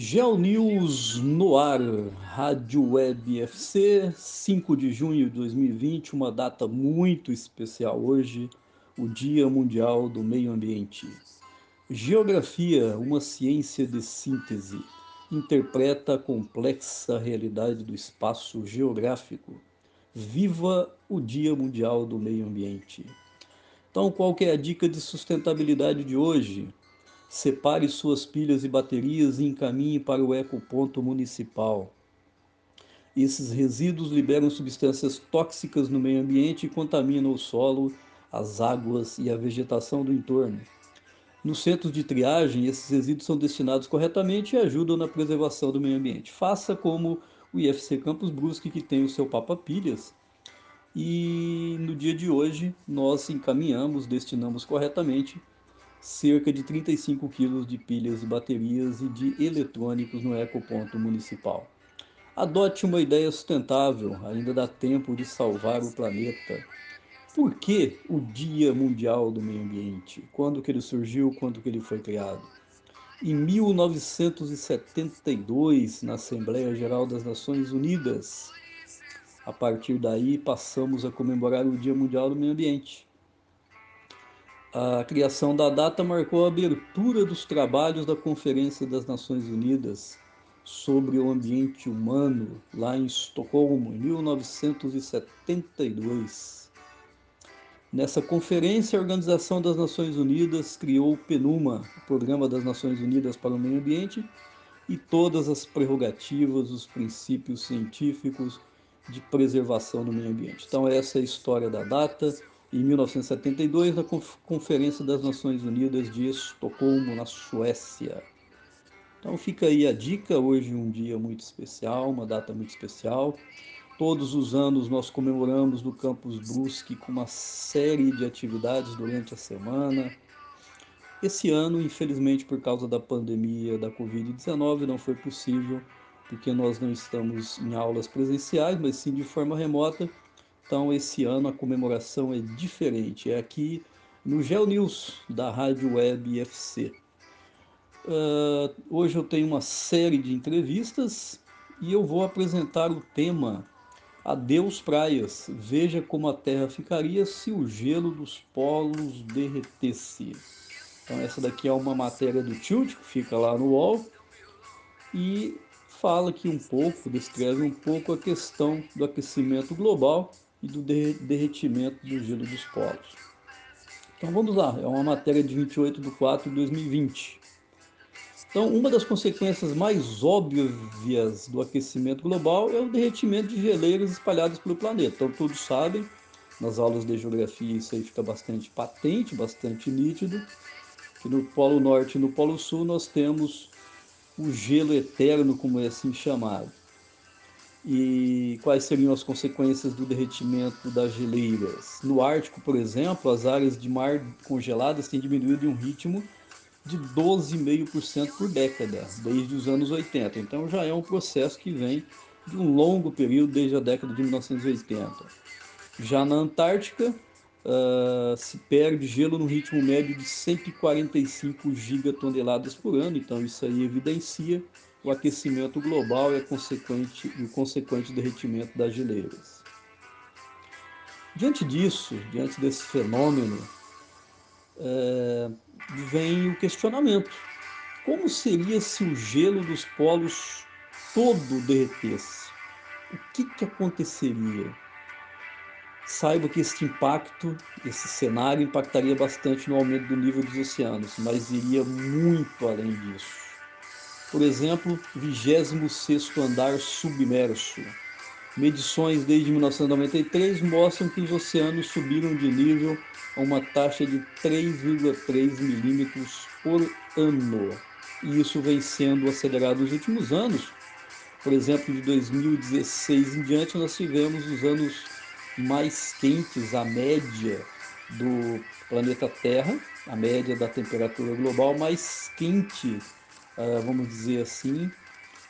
GeoNews no ar, Rádio Web FC, 5 de junho de 2020, uma data muito especial hoje, o Dia Mundial do Meio Ambiente. Geografia, uma ciência de síntese, interpreta a complexa realidade do espaço geográfico. Viva o Dia Mundial do Meio Ambiente. Então, qual é a dica de sustentabilidade de hoje? Separe suas pilhas e baterias e encaminhe para o ecoponto municipal. Esses resíduos liberam substâncias tóxicas no meio ambiente e contaminam o solo, as águas e a vegetação do entorno. Nos centros de triagem, esses resíduos são destinados corretamente e ajudam na preservação do meio ambiente. Faça como o IFC Campus Brusque, que tem o seu Papa Pilhas. E no dia de hoje, nós encaminhamos, destinamos corretamente cerca de 35 quilos de pilhas e baterias e de eletrônicos no ecoponto municipal. Adote uma ideia sustentável, ainda dá tempo de salvar o planeta. Por que o Dia Mundial do Meio Ambiente? Quando que ele surgiu? Quando que ele foi criado? Em 1972, na Assembleia Geral das Nações Unidas. A partir daí, passamos a comemorar o Dia Mundial do Meio Ambiente. A criação da data marcou a abertura dos trabalhos da Conferência das Nações Unidas sobre o Ambiente Humano, lá em Estocolmo, em 1972. Nessa conferência, a Organização das Nações Unidas criou o PNUMA, o Programa das Nações Unidas para o Meio Ambiente, e todas as prerrogativas, os princípios científicos de preservação do meio ambiente. Então, essa é a história da data em 1972 na Conferência das Nações Unidas de Estocolmo, na Suécia. Então fica aí a dica, hoje um dia muito especial, uma data muito especial. Todos os anos nós comemoramos no Campus Brusque com uma série de atividades durante a semana. Esse ano, infelizmente, por causa da pandemia da Covid-19, não foi possível, porque nós não estamos em aulas presenciais, mas sim de forma remota então, esse ano a comemoração é diferente. É aqui no Geo News da Rádio Web FC. Uh, hoje eu tenho uma série de entrevistas e eu vou apresentar o tema Adeus Praias. Veja como a Terra ficaria se o gelo dos polos derretesse. Então, essa daqui é uma matéria do Tilt, que fica lá no UOL, e fala aqui um pouco, descreve um pouco a questão do aquecimento global e do derretimento do gelo dos polos. Então vamos lá, é uma matéria de 28 de 4 de 2020. Então, uma das consequências mais óbvias do aquecimento global é o derretimento de geleiras espalhadas pelo planeta. Então, todos sabem, nas aulas de geografia isso aí fica bastante patente, bastante nítido, que no Polo Norte e no Polo Sul nós temos o gelo eterno, como é assim chamado e quais seriam as consequências do derretimento das geleiras. No Ártico, por exemplo, as áreas de mar congeladas têm diminuído em um ritmo de 12,5% por década, desde os anos 80. Então já é um processo que vem de um longo período, desde a década de 1980. Já na Antártica, uh, se perde gelo no ritmo médio de 145 gigatoneladas por ano, então isso aí evidencia o aquecimento global e, consequente, e o consequente derretimento das geleiras. Diante disso, diante desse fenômeno, é, vem o questionamento: como seria se o gelo dos polos todo derretesse? O que, que aconteceria? Saiba que este impacto, esse cenário, impactaria bastante no aumento do nível dos oceanos, mas iria muito além disso. Por exemplo, 26 andar submerso. Medições desde 1993 mostram que os oceanos subiram de nível a uma taxa de 3,3 milímetros por ano. E isso vem sendo acelerado nos últimos anos. Por exemplo, de 2016 em diante, nós tivemos os anos mais quentes, a média do planeta Terra, a média da temperatura global mais quente vamos dizer assim,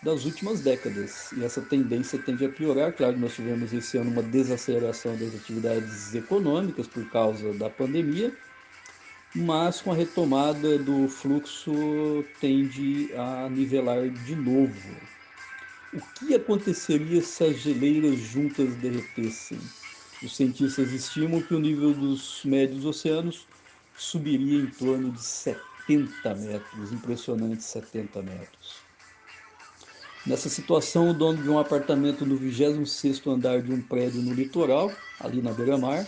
das últimas décadas. E essa tendência tende a piorar. Claro que nós tivemos esse ano uma desaceleração das atividades econômicas por causa da pandemia, mas com a retomada do fluxo tende a nivelar de novo. O que aconteceria se as geleiras juntas derretessem? Os cientistas estimam que o nível dos médios oceanos subiria em torno de 70 metros, impressionantes 70 metros. Nessa situação, o dono de um apartamento no 26º andar de um prédio no litoral, ali na beira-mar,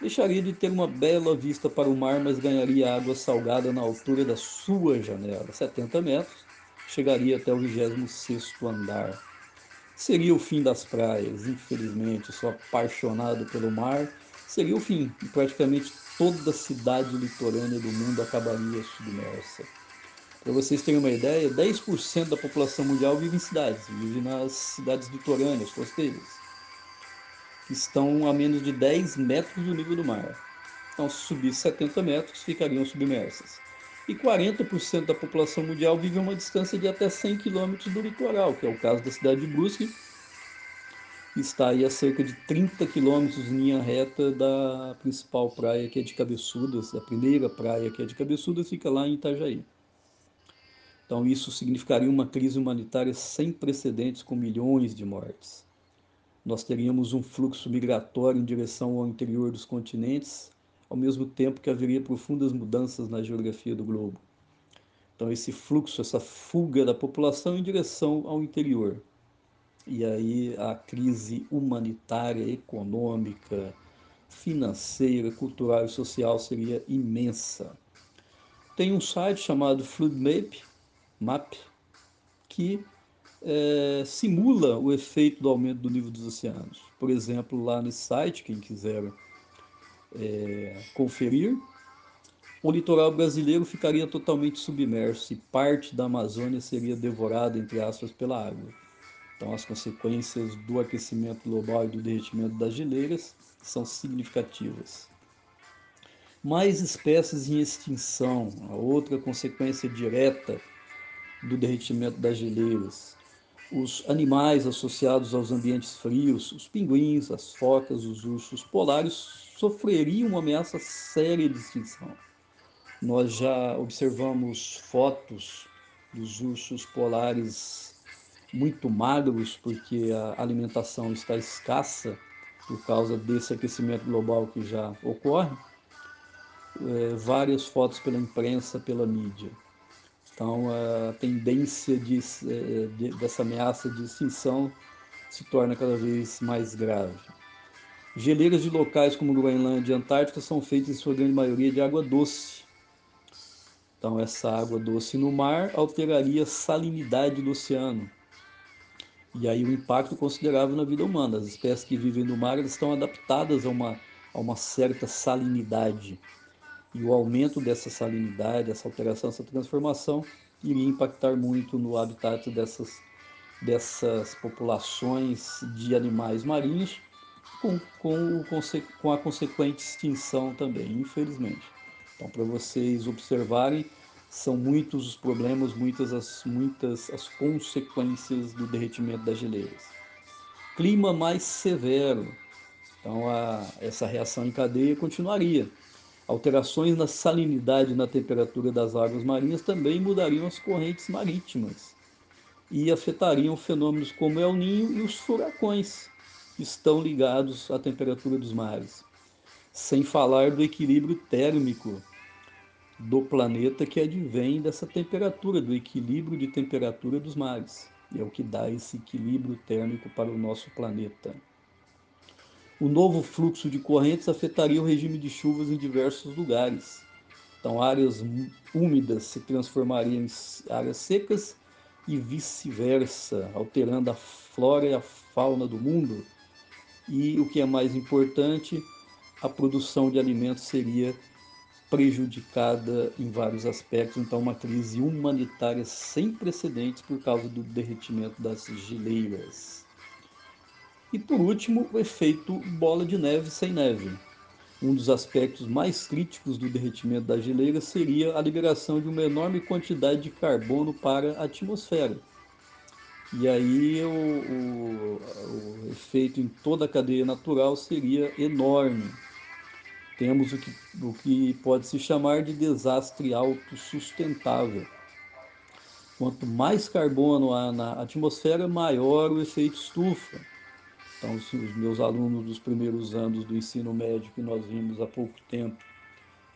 deixaria de ter uma bela vista para o mar, mas ganharia água salgada na altura da sua janela, 70 metros, chegaria até o 26º andar. Seria o fim das praias, infelizmente, sou apaixonado pelo mar, seria o fim, praticamente toda cidade litorânea do mundo acabaria submersa. Para vocês terem uma ideia, 10% da população mundial vive em cidades, vive nas cidades litorâneas, costeiras, que estão a menos de 10 metros do nível do mar. Então, se subir 70 metros, ficariam submersas. E 40% da população mundial vive a uma distância de até 100 quilômetros do litoral, que é o caso da cidade de Brusque, que está aí a cerca de 30 quilômetros em linha reta da principal praia, que é de Cabeçudas, da primeira praia, que é de Cabeçudas, fica lá em Itajaí. Então, isso significaria uma crise humanitária sem precedentes, com milhões de mortes. Nós teríamos um fluxo migratório em direção ao interior dos continentes, ao mesmo tempo que haveria profundas mudanças na geografia do globo. Então, esse fluxo, essa fuga da população em direção ao interior. E aí a crise humanitária, econômica, financeira, cultural e social seria imensa. Tem um site chamado FloodMap, MAP, que é, simula o efeito do aumento do nível dos oceanos. Por exemplo, lá nesse site, quem quiser é, conferir, o litoral brasileiro ficaria totalmente submerso e parte da Amazônia seria devorada, entre aspas, pela água. Então, as consequências do aquecimento global e do derretimento das geleiras são significativas. Mais espécies em extinção, a outra consequência direta do derretimento das geleiras. Os animais associados aos ambientes frios, os pinguins, as focas, os ursos polares, sofreriam uma ameaça séria de extinção. Nós já observamos fotos dos ursos polares muito magros, porque a alimentação está escassa por causa desse aquecimento global que já ocorre. É, várias fotos pela imprensa, pela mídia. Então, a tendência de, eh, de, dessa ameaça de extinção se torna cada vez mais grave. Geleiras de locais como Groenlândia e Antártica são feitas, em sua grande maioria, de água doce. Então, essa água doce no mar alteraria a salinidade do oceano. E aí o impacto considerável na vida humana. As espécies que vivem no mar estão adaptadas a uma, a uma certa salinidade e o aumento dessa salinidade, essa alteração, essa transformação iria impactar muito no habitat dessas, dessas populações de animais marinhos, com, com, com a consequente extinção também, infelizmente. Então, para vocês observarem, são muitos os problemas, muitas as, muitas as consequências do derretimento das geleiras. Clima mais severo, então a, essa reação em cadeia continuaria Alterações na salinidade e na temperatura das águas marinhas também mudariam as correntes marítimas e afetariam fenômenos como El Ninho e os furacões, que estão ligados à temperatura dos mares. Sem falar do equilíbrio térmico do planeta que advém dessa temperatura, do equilíbrio de temperatura dos mares. É o que dá esse equilíbrio térmico para o nosso planeta. O novo fluxo de correntes afetaria o regime de chuvas em diversos lugares. Então, áreas úmidas se transformariam em áreas secas e vice-versa, alterando a flora e a fauna do mundo. E o que é mais importante, a produção de alimentos seria prejudicada em vários aspectos, então uma crise humanitária sem precedentes por causa do derretimento das geleiras. E por último, o efeito bola de neve sem neve. Um dos aspectos mais críticos do derretimento da geleira seria a liberação de uma enorme quantidade de carbono para a atmosfera. E aí o, o, o efeito em toda a cadeia natural seria enorme. Temos o que, o que pode se chamar de desastre autossustentável. Quanto mais carbono há na atmosfera, maior o efeito estufa. Então, se os meus alunos dos primeiros anos do ensino médio, que nós vimos há pouco tempo,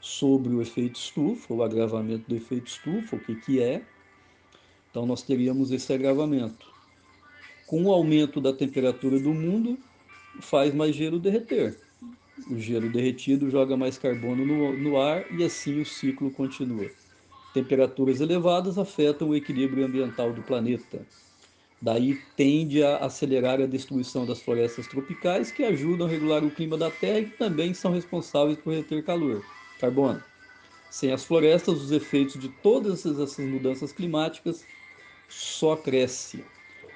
sobre o efeito estufa, o agravamento do efeito estufa, o que, que é, então nós teríamos esse agravamento. Com o aumento da temperatura do mundo, faz mais gelo derreter. O gelo derretido joga mais carbono no, no ar e assim o ciclo continua. Temperaturas elevadas afetam o equilíbrio ambiental do planeta. Daí tende a acelerar a destruição das florestas tropicais, que ajudam a regular o clima da Terra e também são responsáveis por reter calor, carbono. Sem as florestas, os efeitos de todas essas mudanças climáticas só crescem.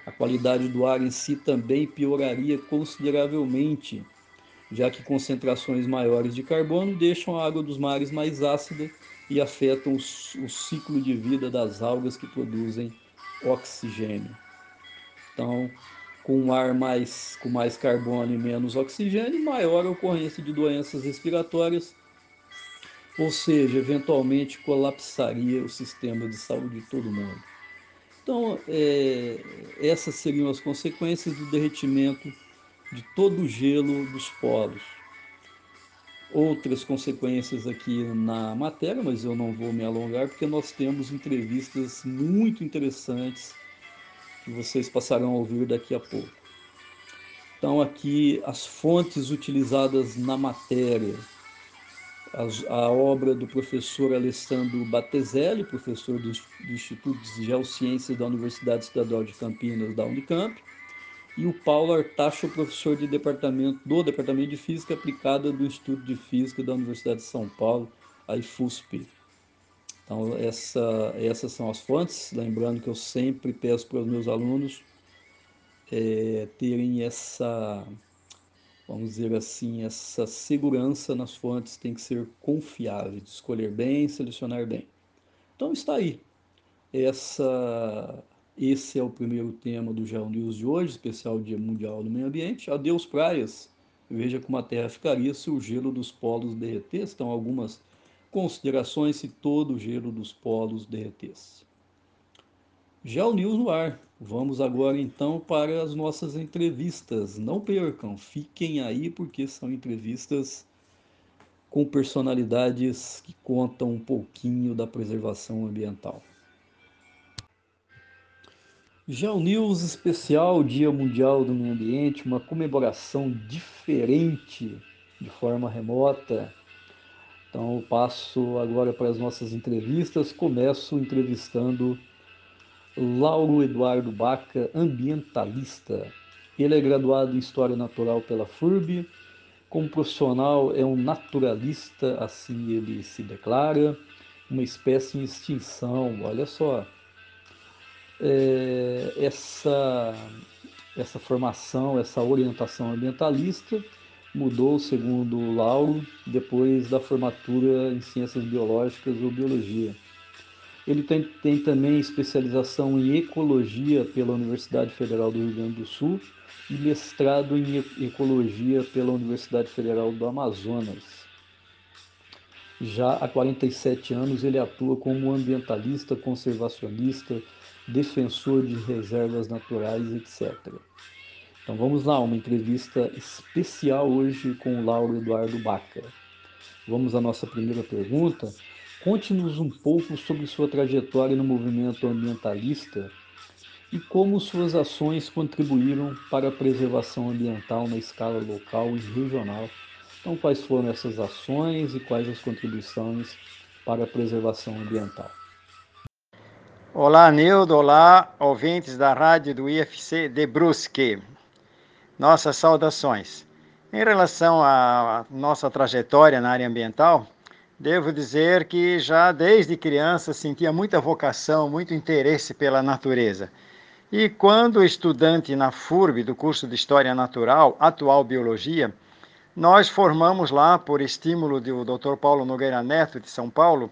A qualidade do ar em si também pioraria consideravelmente, já que concentrações maiores de carbono deixam a água dos mares mais ácida e afetam o ciclo de vida das algas que produzem oxigênio. Então, com ar mais, com mais carbono e menos oxigênio, maior a ocorrência de doenças respiratórias, ou seja, eventualmente colapsaria o sistema de saúde de todo mundo. Então, é, essas seriam as consequências do derretimento de todo o gelo dos polos. Outras consequências aqui na matéria, mas eu não vou me alongar porque nós temos entrevistas muito interessantes que vocês passarão a ouvir daqui a pouco. Então, aqui as fontes utilizadas na matéria a, obra do professor Alessandro Batezelli, professor do, do Instituto de Geociências da Universidade Estadual de Campinas, da Unicamp, e o Paulo Artacho, professor de departamento, do Departamento de Física Aplicada do Instituto de Física da Universidade de São Paulo, a IFUSP. Então, essa, essas são as fontes. Lembrando que eu sempre peço para os meus alunos é, terem essa vamos dizer assim, essa segurança nas fontes tem que ser confiável, escolher bem, selecionar bem. Então está aí. Essa, esse é o primeiro tema do Geo News de hoje, especial Dia Mundial do Meio Ambiente. Adeus praias. Veja como a Terra ficaria se o gelo dos polos derretesse. Então, algumas considerações se todo o gelo dos polos derretesse. Geo News no ar. Vamos agora então para as nossas entrevistas. Não percam, fiquem aí porque são entrevistas com personalidades que contam um pouquinho da preservação ambiental. Geo News especial Dia Mundial do Meio Ambiente, uma comemoração diferente de forma remota. Então eu passo agora para as nossas entrevistas. Começo entrevistando Lauro Eduardo Baca, ambientalista. Ele é graduado em História Natural pela FURB. Como profissional, é um naturalista, assim ele se declara, uma espécie em extinção. Olha só, é, essa, essa formação, essa orientação ambientalista mudou, segundo Lauro, depois da formatura em Ciências Biológicas ou Biologia. Ele tem, tem também especialização em ecologia pela Universidade Federal do Rio Grande do Sul e mestrado em ecologia pela Universidade Federal do Amazonas. Já há 47 anos ele atua como ambientalista, conservacionista, defensor de reservas naturais, etc. Então vamos lá, uma entrevista especial hoje com o Lauro Eduardo Baca. Vamos à nossa primeira pergunta. Conte-nos um pouco sobre sua trajetória no movimento ambientalista e como suas ações contribuíram para a preservação ambiental na escala local e regional. Então, quais foram essas ações e quais as contribuições para a preservação ambiental? Olá, Nildo. Olá, ouvintes da rádio do IFC de Brusque. Nossas saudações. Em relação à nossa trajetória na área ambiental, Devo dizer que já desde criança sentia muita vocação, muito interesse pela natureza. E quando estudante na FURB, do curso de História Natural, atual Biologia, nós formamos lá, por estímulo do Dr. Paulo Nogueira Neto, de São Paulo,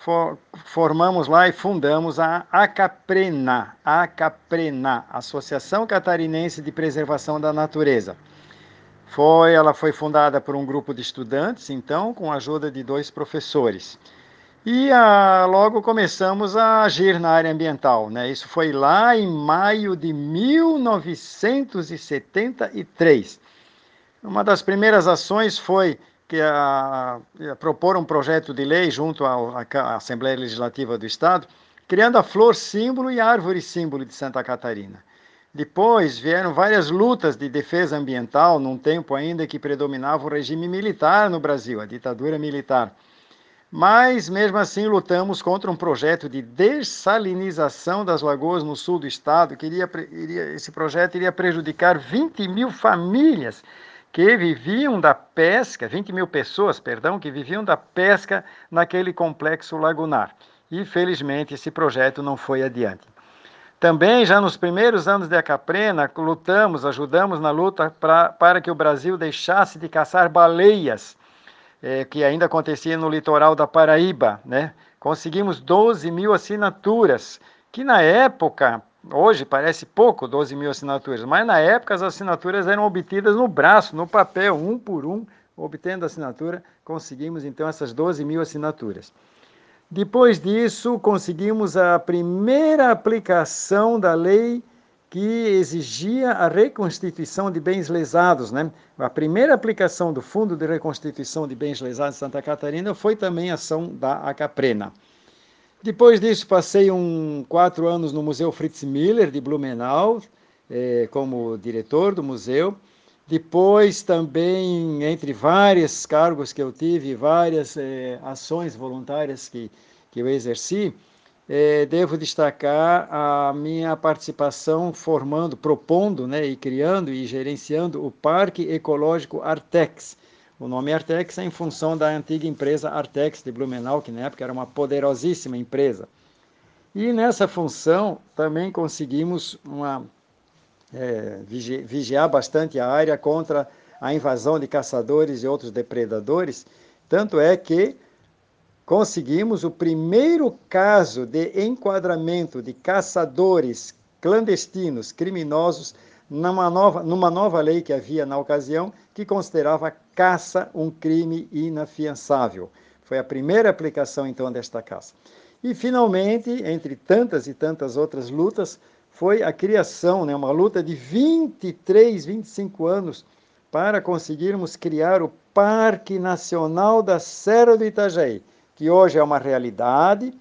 for, formamos lá e fundamos a ACAPRENA, ACAPRENA, Associação Catarinense de Preservação da Natureza Foi, ela foi fundada por um grupo de estudantes, então, com a ajuda de dois professores. E ah, logo começamos a agir na área ambiental. Né? Isso foi lá em maio de 1973. Uma das primeiras ações foi que a, a propor um projeto de lei junto à, à Assembleia Legislativa do Estado, criando a flor símbolo e a árvore símbolo de Santa Catarina. Depois vieram várias lutas de defesa ambiental, num tempo ainda que predominava o regime militar no Brasil, a ditadura militar. Mas, mesmo assim, lutamos contra um projeto de dessalinização das lagoas no sul do estado, que iria, iria, esse projeto iria prejudicar 20 mil famílias que viviam da pesca, 20 mil pessoas, perdão, que viviam da pesca naquele complexo lagunar. E, felizmente, esse projeto não foi adiante. Também, já nos primeiros anos de Acaprena, lutamos, ajudamos na luta pra, para que o Brasil deixasse de caçar baleias, eh, que ainda acontecia no litoral da Paraíba. Né? Conseguimos 12 mil assinaturas, que na época, hoje parece pouco, 12 mil assinaturas, mas na época as assinaturas eram obtidas no braço, no papel, um por um, obtendo a assinatura, conseguimos então essas 12 mil assinaturas. Depois disso, conseguimos a primeira aplicação da lei que exigia a reconstituição de bens lesados. Né? A primeira aplicação do Fundo de Reconstituição de Bens Lesados de Santa Catarina foi também ação da Acaprena. Depois disso, passei um, quatro anos no Museu Fritz Miller, de Blumenau, eh, como diretor do museu. Depois também, entre vários cargos que eu tive, várias eh, ações voluntárias que, que eu exerci, eh, devo destacar a minha participação formando, propondo né, e criando e gerenciando o Parque Ecológico Artex. O nome Artex é em função da antiga empresa Artex de Blumenau, que na época era uma poderosíssima empresa. E nessa função também conseguimos uma é, vigiar bastante a área contra a invasão de caçadores e outros depredadores. Tanto é que conseguimos o primeiro caso de enquadramento de caçadores clandestinos, criminosos, numa nova, numa nova lei que havia na ocasião, que considerava caça um crime inafiançável. Foi a primeira aplicação, então, desta caça. E, finalmente, entre tantas e tantas outras lutas, foi a criação, né, uma luta de 23, 25 anos para conseguirmos criar o Parque Nacional da Serra do Itajaí, que hoje é uma realidade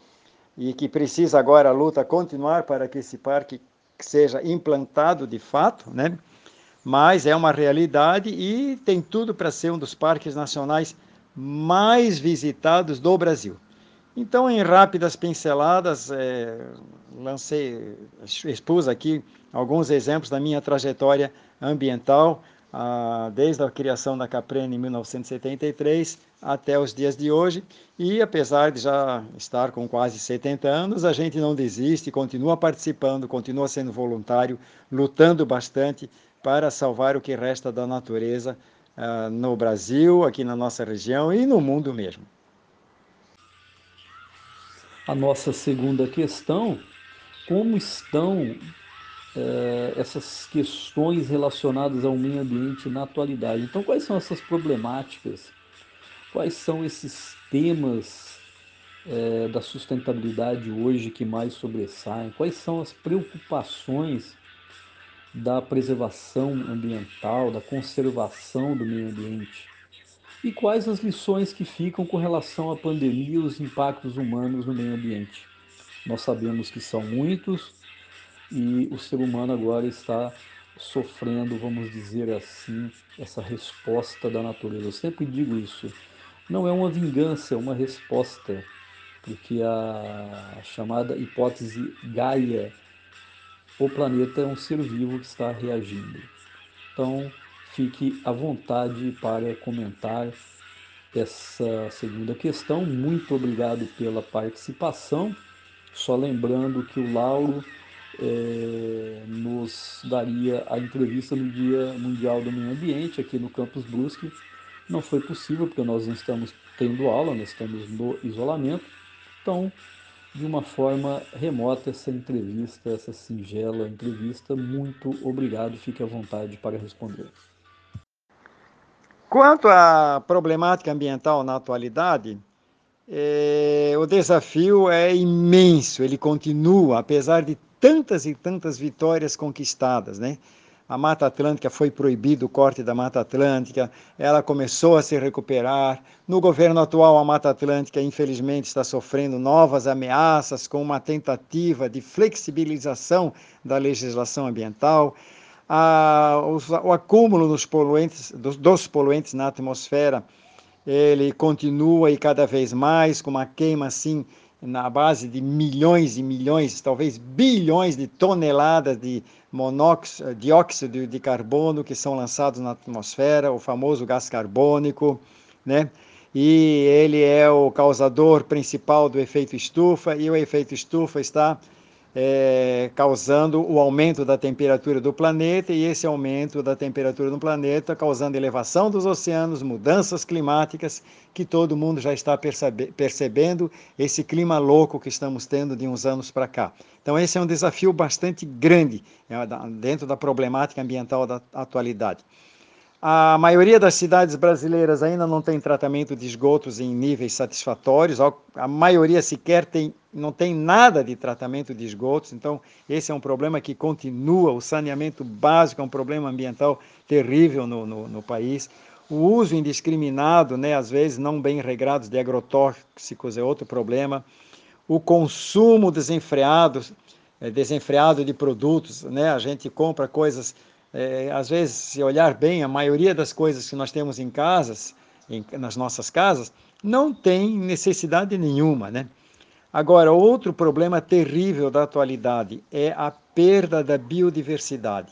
e que precisa agora a luta continuar para que esse parque seja implantado de fato, né? Mas é uma realidade e tem tudo para ser um dos parques nacionais mais visitados do Brasil. Então, em rápidas pinceladas, é, lancei, expus aqui alguns exemplos da minha trajetória ambiental, ah, desde a criação da Caprene em 1973 até os dias de hoje. E apesar de já estar com quase 70 anos, a gente não desiste, continua participando, continua sendo voluntário, lutando bastante para salvar o que resta da natureza ah, no Brasil, aqui na nossa região e no mundo mesmo. A nossa segunda questão como estão é, essas questões relacionadas ao meio ambiente na atualidade. Então, quais são essas problemáticas? Quais são esses temas é, da sustentabilidade hoje que mais sobressaem? Quais são as preocupações da preservação ambiental, da conservação do meio ambiente? E quais as lições que ficam com relação à pandemia e os impactos humanos no meio ambiente? Nós sabemos que são muitos e o ser humano agora está sofrendo, vamos dizer assim, essa resposta da natureza. Eu sempre digo isso. Não é uma vingança, é uma resposta, porque a chamada hipótese Gaia, o planeta é um ser vivo que está reagindo. Então, fique à vontade para comentar essa segunda questão. Muito obrigado pela participação. Só lembrando que o Lauro é, nos daria a entrevista no Dia Mundial do Meio Ambiente aqui no Campus Brusque. Não foi possível porque nós não estamos tendo aula, nós estamos no isolamento. Então, de uma forma remota, essa entrevista, essa singela entrevista. Muito obrigado, fique à vontade para responder. Quanto à problemática ambiental na atualidade, é, o desafio é imenso, ele continua, apesar de tantas e tantas vitórias conquistadas, né? A Mata Atlântica foi proibido o corte da Mata Atlântica, ela começou a se recuperar. No governo atual, a Mata Atlântica, infelizmente, está sofrendo novas ameaças com uma tentativa de flexibilização da legislação ambiental. o, acúmulo dos poluentes, dos, dos poluentes na atmosfera ele continua e cada vez mais com uma queima assim na base de milhões e milhões, talvez bilhões de toneladas de monóxido, dióxido de carbono que são lançados na atmosfera, o famoso gás carbônico, né? E ele é o causador principal do efeito estufa, e o efeito estufa está é, causando o aumento da temperatura do planeta, e esse aumento da temperatura do planeta causando elevação dos oceanos, mudanças climáticas, que todo mundo já está percebe percebendo, esse clima louco que estamos tendo de uns anos para cá. Então, esse é um desafio bastante grande é, dentro da problemática ambiental da atualidade. A maioria das cidades brasileiras ainda não tem tratamento de esgotos em níveis satisfatórios, a maioria sequer tem, não tem nada de tratamento de esgotos, então esse é um problema que continua. O saneamento básico é um problema ambiental terrível no, no, no país. O uso indiscriminado, né, às vezes não bem regrados, de agrotóxicos é outro problema. O consumo desenfreado, é, desenfreado de produtos, né, a gente compra coisas é, às vezes, se olhar bem, a maioria das coisas que nós temos em casas, em, nas nossas casas, não tem necessidade nenhuma, né? Agora, outro problema terrível da atualidade é a perda da biodiversidade.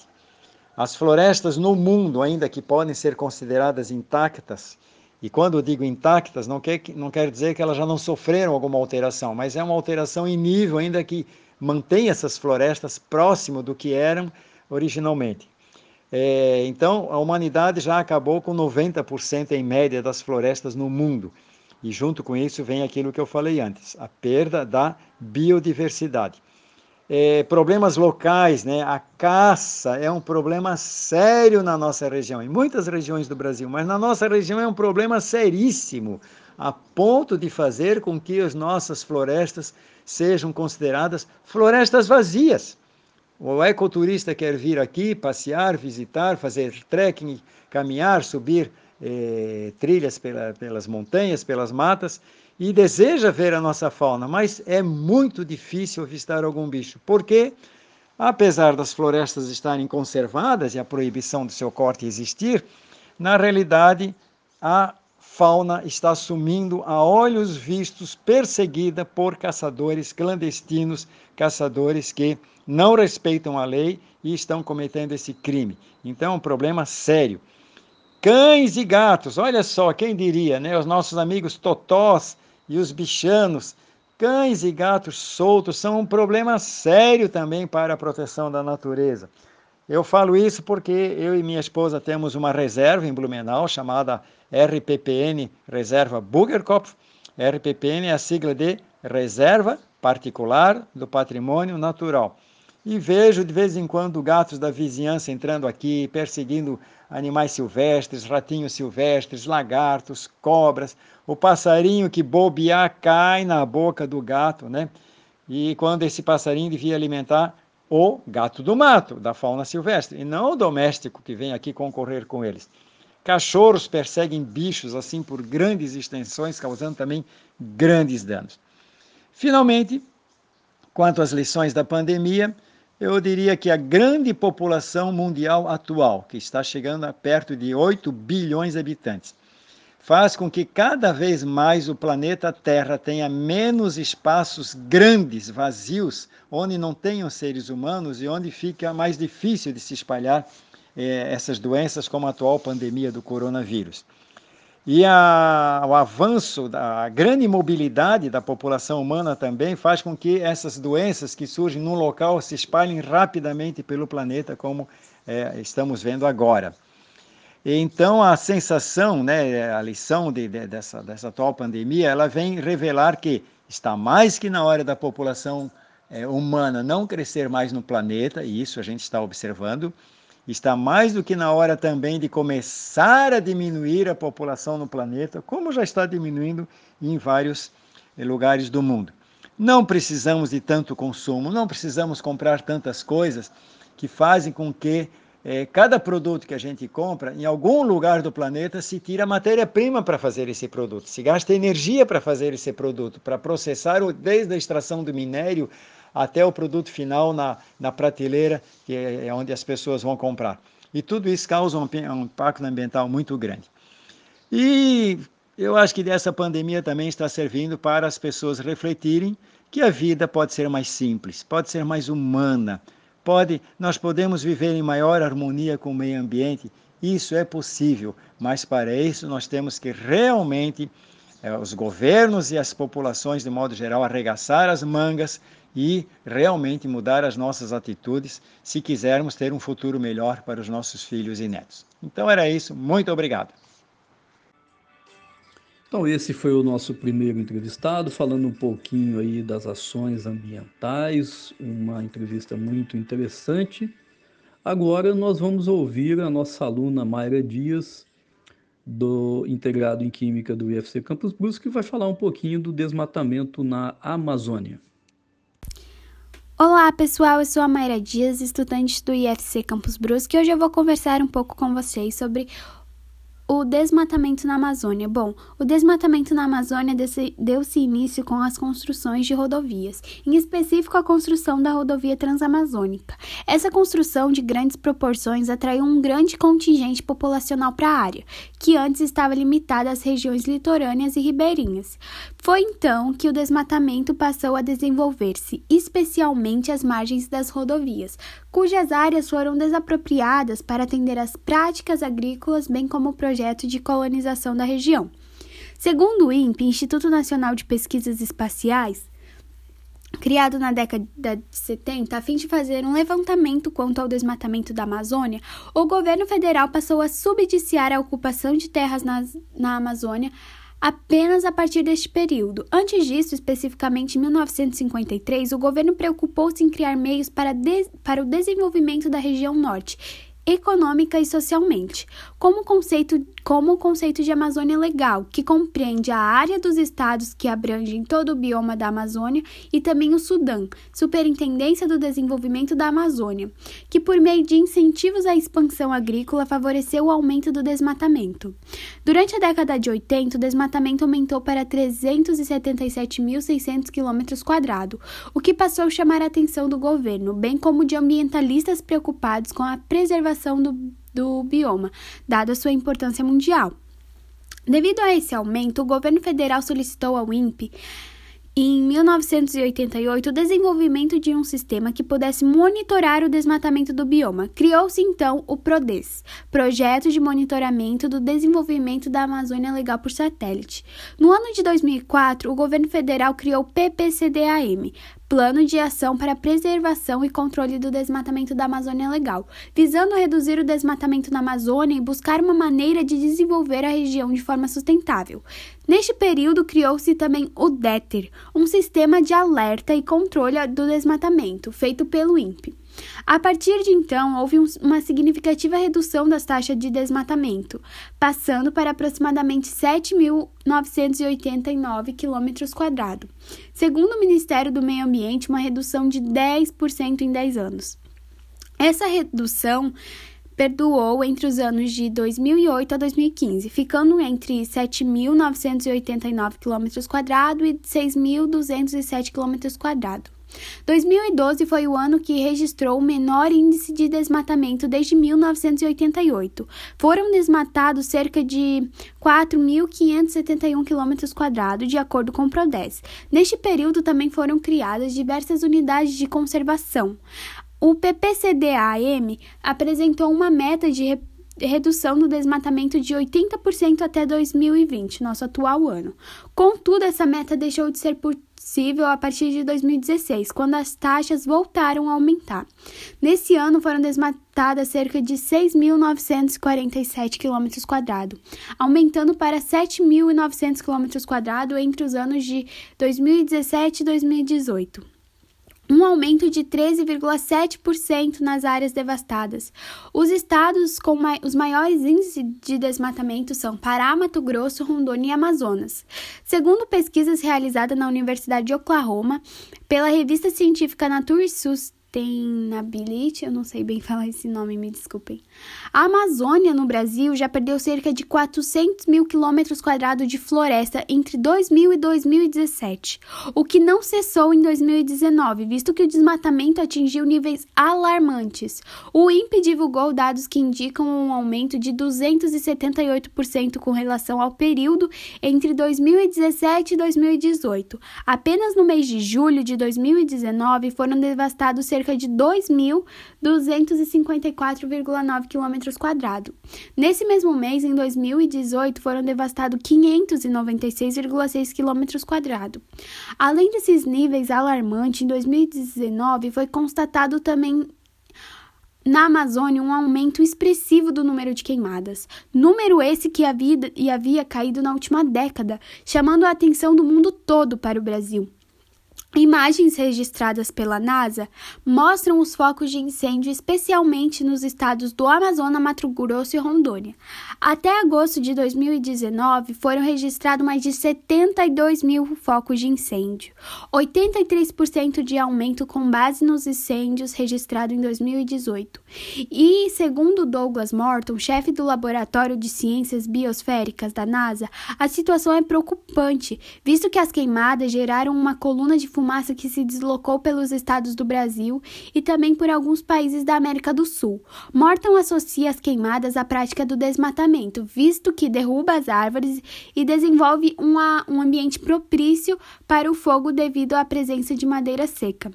As florestas no mundo, ainda que podem ser consideradas intactas, e quando eu digo intactas, não quer, não quer dizer que elas já não sofreram alguma alteração, mas é uma alteração em nível, ainda que mantém essas florestas próximo do que eram originalmente. É, então, a humanidade já acabou com 90% em média das florestas no mundo. E junto com isso vem aquilo que eu falei antes, a perda da biodiversidade. É, problemas locais, né? a caça é um problema sério na nossa região, em muitas regiões do Brasil, mas na nossa região é um problema seríssimo, a ponto de fazer com que as nossas florestas sejam consideradas florestas vazias. O ecoturista quer vir aqui passear, visitar, fazer trekking, caminhar, subir eh, trilhas pela, pelas montanhas, pelas matas e deseja ver a nossa fauna, mas é muito difícil avistar algum bicho. Porque, apesar das florestas estarem conservadas e a proibição do seu corte existir, na realidade a fauna está sumindo a olhos vistos, perseguida por caçadores clandestinos, caçadores que não respeitam a lei e estão cometendo esse crime. Então, é um problema sério. Cães e gatos, olha só, quem diria, né? Os nossos amigos totós e os bichanos, cães e gatos soltos são um problema sério também para a proteção da natureza. Eu falo isso porque eu e minha esposa temos uma reserva em Blumenau chamada RPPN Reserva Bugerkopf. RPPN é a sigla de Reserva Particular do Patrimônio Natural e vejo de vez em quando gatos da vizinhança entrando aqui, perseguindo animais silvestres, ratinhos silvestres, lagartos, cobras, o passarinho que bobear cai na boca do gato, né? E quando esse passarinho devia alimentar o gato do mato, da fauna silvestre, e não o doméstico que vem aqui concorrer com eles. Cachorros perseguem bichos assim por grandes extensões, causando também grandes danos. Finalmente, quanto às lições da pandemia, eu diria que a grande população mundial atual, que está chegando a perto de 8 bilhões de habitantes, faz com que cada vez mais o planeta Terra tenha menos espaços grandes, vazios, onde não tenham seres humanos e onde fica mais difícil de se espalhar eh, essas doenças, como a atual pandemia do coronavírus. E a, o avanço, da grande mobilidade da população humana também faz com que essas doenças que surgem num local se espalhem rapidamente pelo planeta, como é, estamos vendo agora. Então a sensação, né, a lição de, de, dessa, dessa atual pandemia, ela vem revelar que está mais que na hora da população é, humana não crescer mais no planeta, e isso a gente está observando, está mais do que na hora também de começar a diminuir a população no planeta, como já está diminuindo em vários lugares do mundo. Não precisamos de tanto consumo, não precisamos comprar tantas coisas que fazem com que é, cada produto que a gente compra, em algum lugar do planeta se tira matéria-prima para fazer esse produto, se gasta energia para fazer esse produto, para processar desde a extração do minério até o produto final na, na prateleira, que é, é onde as pessoas vão comprar. E tudo isso causa um, um impacto ambiental muito grande. E eu acho que dessa pandemia também está servindo para as pessoas refletirem que a vida pode ser mais simples, pode ser mais humana, pode, nós podemos viver em maior harmonia com o meio ambiente. Isso é possível, mas para isso nós temos que realmente eh, os governos e as populações de modo geral arregaçar as mangas e realmente mudar as nossas atitudes se quisermos ter um futuro melhor para os nossos filhos e netos. Então era isso, muito obrigado. Então esse foi o nosso primeiro entrevistado, falando um pouquinho aí das ações ambientais, uma entrevista muito interessante. Agora nós vamos ouvir a nossa aluna Mayra Dias, do integrado em Química do IFC Campus Brusque, que vai falar um pouquinho do desmatamento na Amazônia. Olá pessoal, eu sou a Mayra Dias, estudante do IFC Campus Brusque, e hoje eu vou conversar um pouco com vocês sobre o desmatamento na Amazônia. Bom, o desmatamento na Amazônia deu-se início com as construções de rodovias, em específico a construção da rodovia transamazônica. Essa construção de grandes proporções atraiu um grande contingente populacional para a área, que antes estava limitada às regiões litorâneas e ribeirinhas. Foi então que o desmatamento passou a desenvolver-se, especialmente às margens das rodovias, cujas áreas foram desapropriadas para atender às práticas agrícolas, bem como o projeto de colonização da região. Segundo o INPE, Instituto Nacional de Pesquisas Espaciais, criado na década de 70 a fim de fazer um levantamento quanto ao desmatamento da Amazônia, o governo federal passou a subdiciar a ocupação de terras nas, na Amazônia apenas a partir deste período. Antes disso, especificamente em 1953, o governo preocupou-se em criar meios para, para o desenvolvimento da região norte econômica e socialmente, como conceito, como o conceito de Amazônia Legal, que compreende a área dos estados que abrangem todo o bioma da Amazônia e também o Sudão, Superintendência do Desenvolvimento da Amazônia, que por meio de incentivos à expansão agrícola favoreceu o aumento do desmatamento. Durante a década de 80, o desmatamento aumentou para 377.600 km, o que passou a chamar a atenção do governo, bem como de ambientalistas preocupados com a preservação do, do bioma, dada sua importância mundial. Devido a esse aumento, o governo federal solicitou ao INPE em 1988, o desenvolvimento de um sistema que pudesse monitorar o desmatamento do bioma. Criou-se então o PRODES, Projeto de Monitoramento do Desenvolvimento da Amazônia Legal por Satélite. No ano de 2004, o governo federal criou o PPCDAM, Plano de Ação para a Preservação e Controle do Desmatamento da Amazônia Legal, visando reduzir o desmatamento na Amazônia e buscar uma maneira de desenvolver a região de forma sustentável. Neste período, criou-se também o DETER, um sistema de alerta e controle do desmatamento, feito pelo INPE. A partir de então, houve uma significativa redução das taxas de desmatamento, passando para aproximadamente 7.989 km. Segundo o Ministério do Meio Ambiente, uma redução de 10% em 10 anos. Essa redução perdoou entre os anos de 2008 a 2015, ficando entre 7.989 km e 6.207 km. 2012 foi o ano que registrou o menor índice de desmatamento desde 1988. Foram desmatados cerca de 4.571 km, de acordo com o PRODES. Neste período também foram criadas diversas unidades de conservação. O PPCDAM apresentou uma meta de redução do desmatamento de 80% até 2020, nosso atual ano. Contudo, essa meta deixou de ser possível a partir de 2016, quando as taxas voltaram a aumentar. Nesse ano foram desmatadas cerca de 6.947 km, aumentando para 7.900 km entre os anos de 2017 e 2018. Um aumento de 13,7% nas áreas devastadas. Os estados com os maiores índices de desmatamento são Pará, Mato Grosso, Rondônia e Amazonas. Segundo pesquisas realizadas na Universidade de Oklahoma pela revista científica Nature Sustainability, eu não sei bem falar esse nome, me desculpem. A Amazônia, no Brasil, já perdeu cerca de 400 mil quilômetros quadrados de floresta entre 2000 e 2017, o que não cessou em 2019, visto que o desmatamento atingiu níveis alarmantes. O INPE divulgou dados que indicam um aumento de 278% com relação ao período entre 2017 e 2018. Apenas no mês de julho de 2019 foram devastados cerca de 2.254,9 km. Nesse mesmo mês, em 2018, foram devastados 596,6 km. Além desses níveis alarmantes, em 2019 foi constatado também na Amazônia um aumento expressivo do número de queimadas. Número esse que havia, havia caído na última década, chamando a atenção do mundo todo para o Brasil. Imagens registradas pela NASA mostram os focos de incêndio, especialmente nos estados do Amazonas, Mato Grosso e Rondônia. Até agosto de 2019, foram registrados mais de 72 mil focos de incêndio, 83% de aumento com base nos incêndios registrados em 2018. E, segundo Douglas Morton, chefe do Laboratório de Ciências Biosféricas da NASA, a situação é preocupante, visto que as queimadas geraram uma coluna de fumaça que se deslocou pelos estados do Brasil e também por alguns países da América do Sul. Morton associa as queimadas à prática do desmatamento, visto que derruba as árvores e desenvolve um ambiente propício para o fogo devido à presença de madeira seca.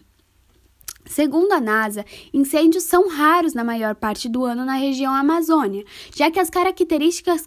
Segundo a NASA, incêndios são raros na maior parte do ano na região Amazônia, já que as características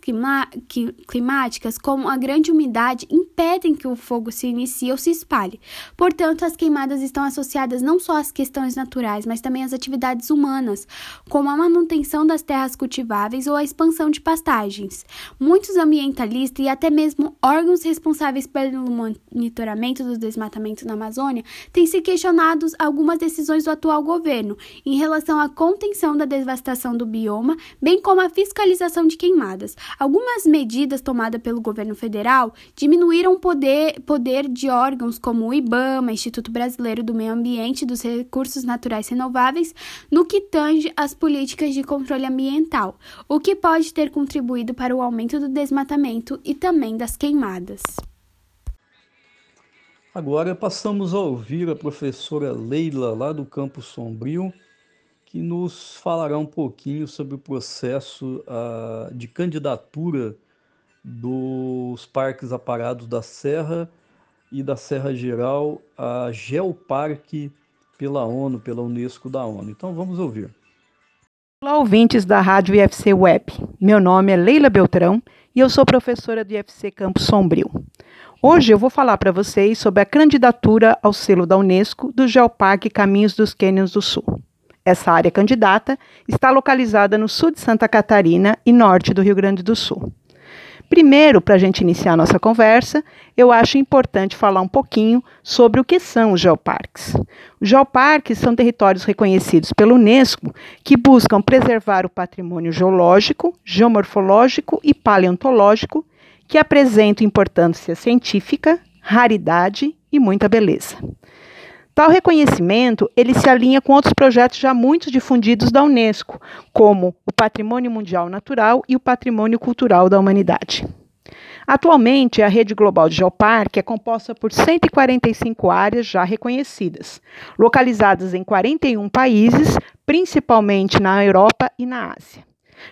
climáticas, como a grande umidade, impedem que o fogo se inicie ou se espalhe. Portanto, as queimadas estão associadas não só às questões naturais, mas também às atividades humanas, como a manutenção das terras cultiváveis ou a expansão de pastagens. Muitos ambientalistas e até mesmo órgãos responsáveis pelo monitoramento do desmatamento na Amazônia têm se questionado algumas decisões decisões do atual governo em relação à contenção da devastação do bioma, bem como a fiscalização de queimadas. Algumas medidas tomadas pelo governo federal diminuíram o poder, poder de órgãos como o IBAMA, Instituto Brasileiro do Meio Ambiente e dos Recursos Naturais Renováveis, no que tange às políticas de controle ambiental, o que pode ter contribuído para o aumento do desmatamento e também das queimadas. Agora passamos a ouvir a professora Leila, lá do Campo Sombrio, que nos falará um pouquinho sobre o processo uh, de candidatura dos parques aparados da Serra e da Serra Geral a Geoparque pela ONU, pela Unesco da ONU. Então vamos ouvir. Olá, ouvintes da Rádio IFC Web. Meu nome é Leila Beltrão e eu sou professora do IFC Campo Sombrio. Hoje eu vou falar para vocês sobre a candidatura ao selo da Unesco do Geoparque Caminhos dos Cânions do Sul. Essa área candidata está localizada no sul de Santa Catarina e norte do Rio Grande do Sul. Primeiro, para a gente iniciar nossa conversa, eu acho importante falar um pouquinho sobre o que são os geoparques. Os geoparques são territórios reconhecidos pela Unesco que buscam preservar o patrimônio geológico, geomorfológico e paleontológico que apresentam importância científica, raridade e muita beleza. Tal reconhecimento ele se alinha com outros projetos já muito difundidos da Unesco, como o Patrimônio Mundial Natural e o Patrimônio Cultural da Humanidade. Atualmente, a rede global de Geoparque é composta por 145 áreas já reconhecidas, localizadas em 41 países, principalmente na Europa e na Ásia.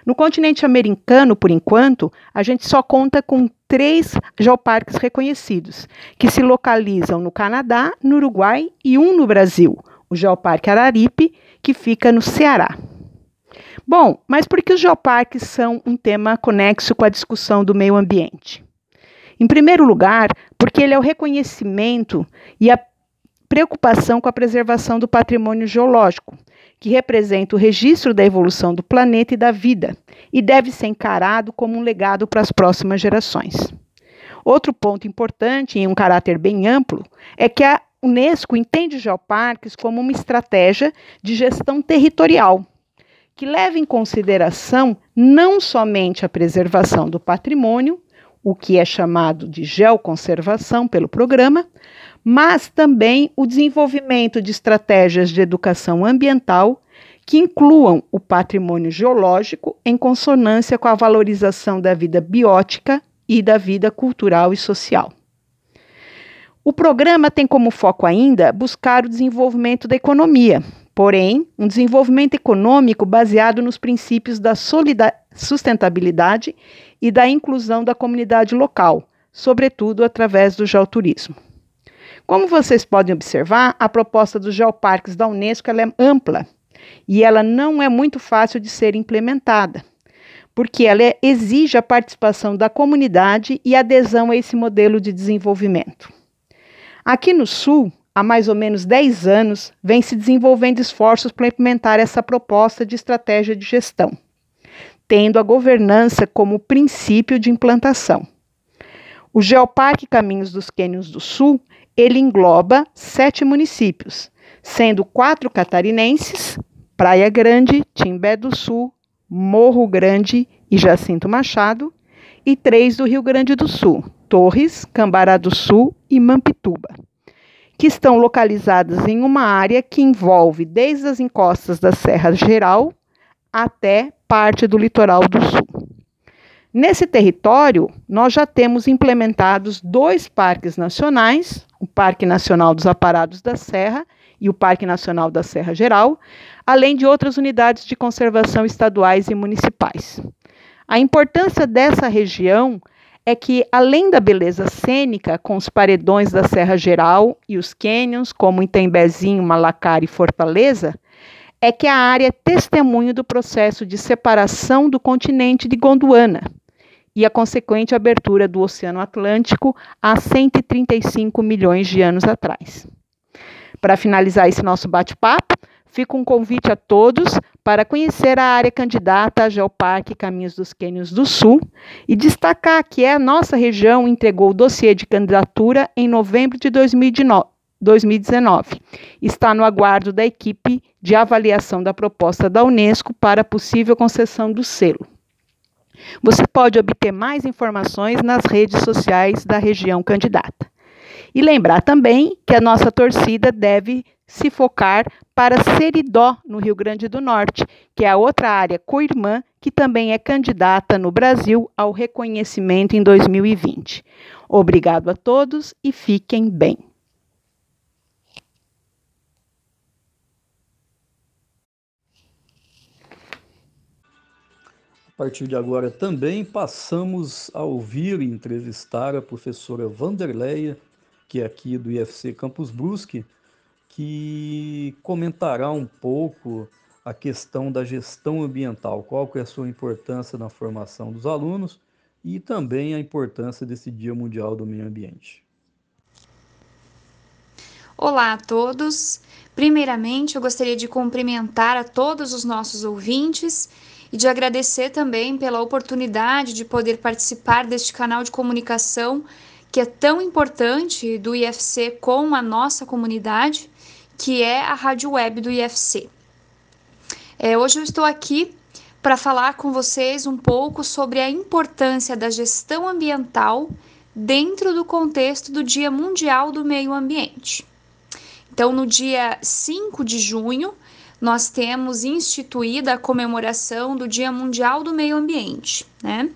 No continente americano, por enquanto, a gente só conta com três geoparques reconhecidos, que se localizam no Canadá, no Uruguai e um no Brasil, o Geoparque Araripe, que fica no Ceará. Bom, mas por que os geoparques são um tema conexo com a discussão do meio ambiente? Em primeiro lugar, porque ele é o reconhecimento e a preocupação com a preservação do patrimônio geológico, que representa o registro da evolução do planeta e da vida, e deve ser encarado como um legado para as próximas gerações. Outro ponto importante, em um caráter bem amplo, é que a Unesco entende geoparques como uma estratégia de gestão territorial que leva em consideração não somente a preservação do patrimônio, o que é chamado de geoconservação pelo programa, mas também o desenvolvimento de estratégias de educação ambiental que incluam o patrimônio geológico em consonância com a valorização da vida biótica e da vida cultural e social. O programa tem como foco ainda buscar o desenvolvimento da economia, porém, um desenvolvimento econômico baseado nos princípios da sustentabilidade e da inclusão da comunidade local, sobretudo através do geoturismo. Como vocês podem observar, a proposta dos geoparques da Unesco é ampla e ela não é muito fácil de ser implementada, porque ela exige a participação da comunidade e adesão a esse modelo de desenvolvimento. Aqui no Sul, há mais ou menos 10 anos, vem se desenvolvendo esforços para implementar essa proposta de estratégia de gestão, tendo a governança como princípio de implantação. O Geoparque Caminhos dos Quênios do Sul, ele engloba sete municípios, sendo quatro catarinenses, Praia Grande, Timbé do Sul, Morro Grande e Jacinto Machado, e três do Rio Grande do Sul, Torres, Cambará do Sul e Mampituba, que estão localizadas em uma área que envolve desde as encostas da Serra Geral até parte do litoral do sul. Nesse território, nós já temos implementados dois parques nacionais, o Parque Nacional dos Aparados da Serra e o Parque Nacional da Serra Geral, além de outras unidades de conservação estaduais e municipais. A importância dessa região é que, além da beleza cênica, com os paredões da Serra Geral e os cânions, como Itembezinho, Malacara e Fortaleza, é que a área é testemunho do processo de separação do continente de Gondwana e a consequente abertura do Oceano Atlântico há 135 milhões de anos atrás. Para finalizar esse nosso bate-papo, fica um convite a todos para conhecer a área candidata a Geoparque Caminhos dos Quênios do Sul e destacar que a nossa região entregou o dossiê de candidatura em novembro de 2019. Está no aguardo da equipe de avaliação da proposta da Unesco para possível concessão do selo. Você pode obter mais informações nas redes sociais da região candidata. E lembrar também que a nossa torcida deve se focar para Seridó, no Rio Grande do Norte, que é a outra área co-irmã que também é candidata no Brasil ao reconhecimento em 2020. Obrigado a todos e fiquem bem. Partir de agora também passamos a ouvir e entrevistar a professora Vanderleia, que é aqui do IFC Campus Brusque, que comentará um pouco a questão da gestão ambiental, qual que é a sua importância na formação dos alunos e também a importância desse Dia Mundial do Meio Ambiente. Olá a todos. Primeiramente, eu gostaria de cumprimentar a todos os nossos ouvintes e de agradecer também pela oportunidade de poder participar deste canal de comunicação que é tão importante do IFC com a nossa comunidade que é a rádio web do IFC. É, hoje eu estou aqui para falar com vocês um pouco sobre a importância da gestão ambiental dentro do contexto do Dia Mundial do Meio Ambiente. Então, no dia 5 de junho, nós temos instituída a comemoração do Dia Mundial do Meio Ambiente, né?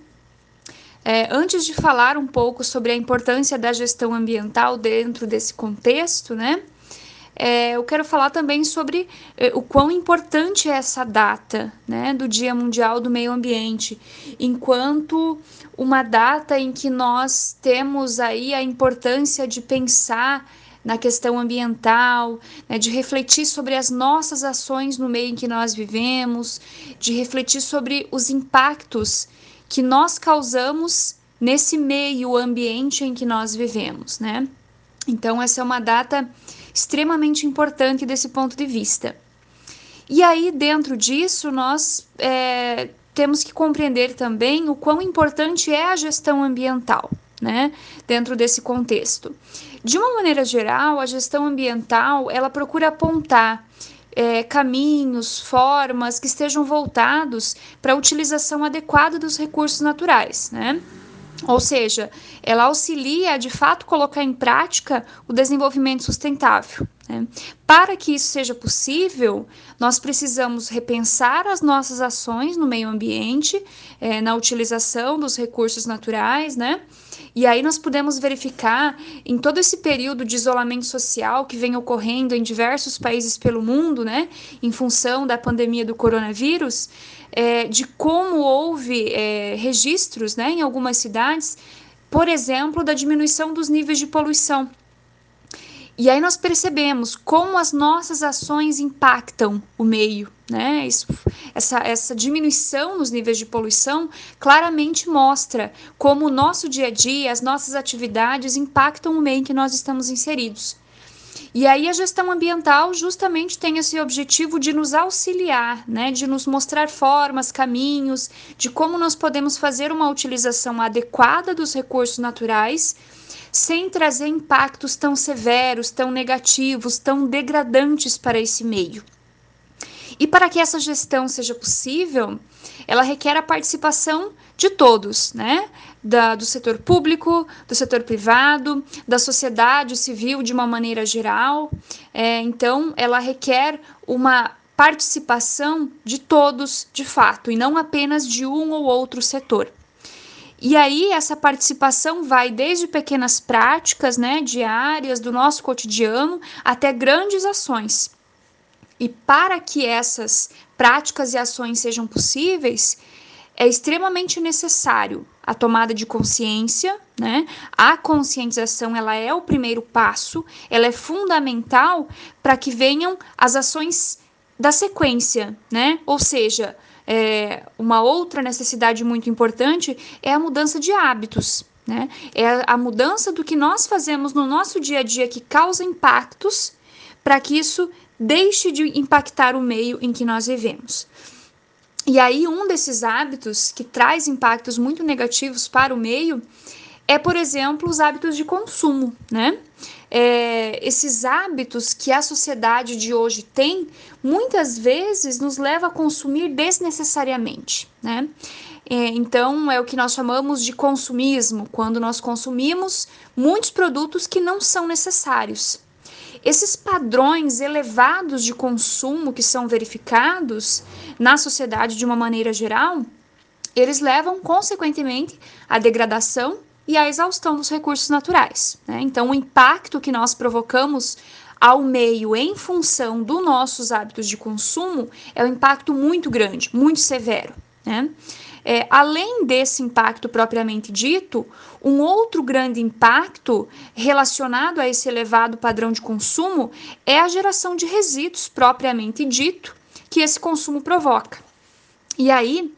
É, antes de falar um pouco sobre a importância da gestão ambiental dentro desse contexto, né? é, eu quero falar também sobre é, o quão importante é essa data né, do Dia Mundial do Meio Ambiente, enquanto uma data em que nós temos aí a importância de pensar na questão ambiental, né, de refletir sobre as nossas ações no meio em que nós vivemos, de refletir sobre os impactos que nós causamos nesse meio ambiente em que nós vivemos, né? Então essa é uma data extremamente importante desse ponto de vista. E aí, dentro disso, nós é, temos que compreender também o quão importante é a gestão ambiental, né, dentro desse contexto. De uma maneira geral, a gestão ambiental ela procura apontar é, caminhos, formas que estejam voltados para a utilização adequada dos recursos naturais, né? Ou seja, ela auxilia de fato colocar em prática o desenvolvimento sustentável. Né? Para que isso seja possível, nós precisamos repensar as nossas ações no meio ambiente, é, na utilização dos recursos naturais, né? E aí nós podemos verificar em todo esse período de isolamento social que vem ocorrendo em diversos países pelo mundo, né, em função da pandemia do coronavírus, é, de como houve é, registros, né, em algumas cidades, por exemplo, da diminuição dos níveis de poluição. E aí nós percebemos como as nossas ações impactam o meio, né? Isso, essa, essa diminuição nos níveis de poluição claramente mostra como o nosso dia a dia, as nossas atividades impactam o meio em que nós estamos inseridos. E aí a gestão ambiental justamente tem esse objetivo de nos auxiliar, né, de nos mostrar formas, caminhos, de como nós podemos fazer uma utilização adequada dos recursos naturais sem trazer impactos tão severos, tão negativos, tão degradantes para esse meio. E para que essa gestão seja possível, ela requer a participação de todos, né? Da, do setor público, do setor privado, da sociedade civil de uma maneira geral. É, então, ela requer uma participação de todos, de fato, e não apenas de um ou outro setor. E aí essa participação vai desde pequenas práticas, né, diárias do nosso cotidiano até grandes ações. E para que essas práticas e ações sejam possíveis, é extremamente necessário a tomada de consciência, né? A conscientização, ela é o primeiro passo, ela é fundamental para que venham as ações da sequência, né? Ou seja, é, uma outra necessidade muito importante é a mudança de hábitos. Né? É a mudança do que nós fazemos no nosso dia a dia que causa impactos para que isso deixe de impactar o meio em que nós vivemos. E aí, um desses hábitos que traz impactos muito negativos para o meio é, por exemplo, os hábitos de consumo, né? É, esses hábitos que a sociedade de hoje tem, muitas vezes nos leva a consumir desnecessariamente, né? É, então, é o que nós chamamos de consumismo, quando nós consumimos muitos produtos que não são necessários. Esses padrões elevados de consumo que são verificados na sociedade de uma maneira geral, eles levam, consequentemente, à degradação e a exaustão dos recursos naturais. Né? Então, o impacto que nós provocamos ao meio em função dos nossos hábitos de consumo é um impacto muito grande, muito severo. Né? É, além desse impacto propriamente dito, um outro grande impacto relacionado a esse elevado padrão de consumo é a geração de resíduos propriamente dito que esse consumo provoca. E aí,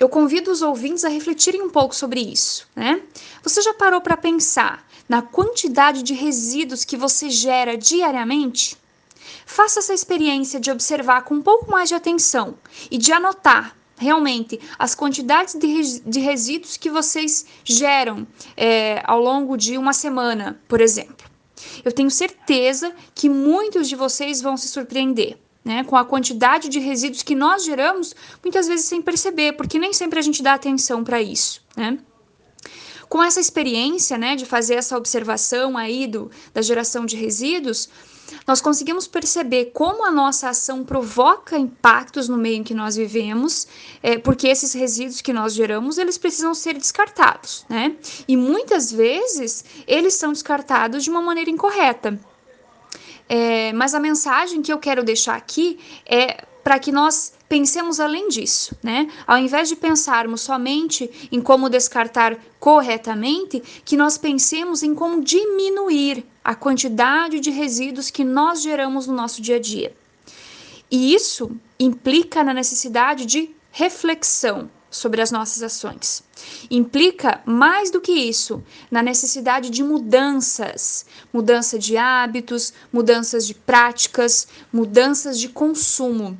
eu convido os ouvintes a refletirem um pouco sobre isso, né? Você já parou para pensar na quantidade de resíduos que você gera diariamente? Faça essa experiência de observar com um pouco mais de atenção e de anotar realmente as quantidades de, de resíduos que vocês geram é, ao longo de uma semana, por exemplo. Eu tenho certeza que muitos de vocês vão se surpreender né, com a quantidade de resíduos que nós geramos, muitas vezes sem perceber, porque nem sempre a gente dá atenção para isso, né? Com essa experiência, né, de fazer essa observação aí do, da geração de resíduos, nós conseguimos perceber como a nossa ação provoca impactos no meio em que nós vivemos, é, porque esses resíduos que nós geramos, eles precisam ser descartados, né? E muitas vezes eles são descartados de uma maneira incorreta. É, mas a mensagem que eu quero deixar aqui é para que nós pensemos além disso, né? Ao invés de pensarmos somente em como descartar corretamente, que nós pensemos em como diminuir a quantidade de resíduos que nós geramos no nosso dia a dia. E isso implica na necessidade de reflexão, sobre as nossas ações. Implica, mais do que isso, na necessidade de mudanças, mudança de hábitos, mudanças de práticas, mudanças de consumo.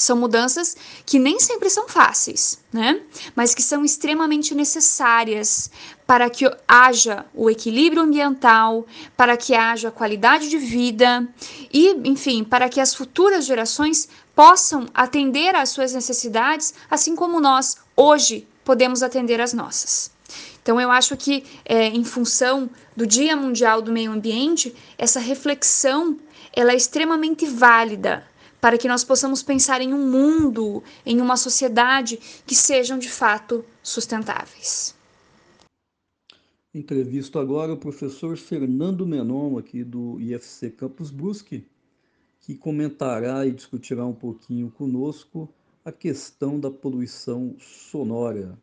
São mudanças que nem sempre são fáceis, né? Mas que são extremamente necessárias para que haja o equilíbrio ambiental, para que haja qualidade de vida e, enfim, para que as futuras gerações possam atender às suas necessidades, assim como nós hoje podemos atender às nossas. Então, eu acho que, é, em função do Dia Mundial do Meio Ambiente, essa reflexão ela é extremamente válida para que nós possamos pensar em um mundo, em uma sociedade que sejam de fato sustentáveis. Entrevisto agora o professor Fernando Menon, aqui do IFC Campus Brusque, que comentará e discutirá um pouquinho conosco a questão da poluição sonora.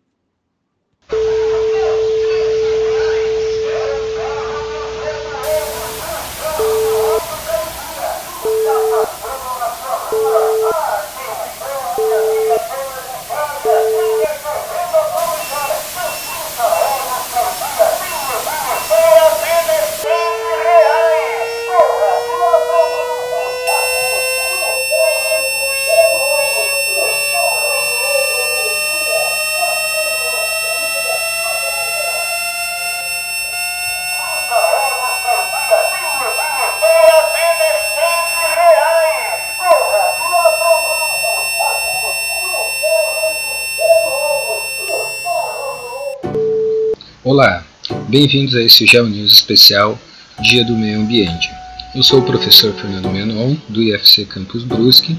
Olá, bem-vindos a esse Geo especial Dia do Meio Ambiente. Eu sou o professor Fernando Menon, do IFC Campus Brusque,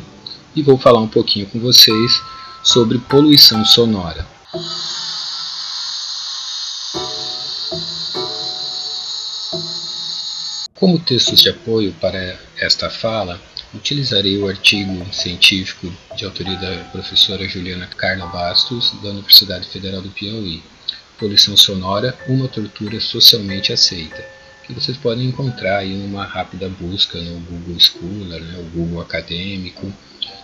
e vou falar um pouquinho com vocês sobre poluição sonora. Como textos de apoio para esta fala, utilizarei o artigo científico de autoria da professora Juliana Carla Bastos, da Universidade Federal do Piauí, poluição sonora, uma tortura socialmente aceita, que vocês podem encontrar aí numa rápida busca no Google Scholar, né, o Google Acadêmico,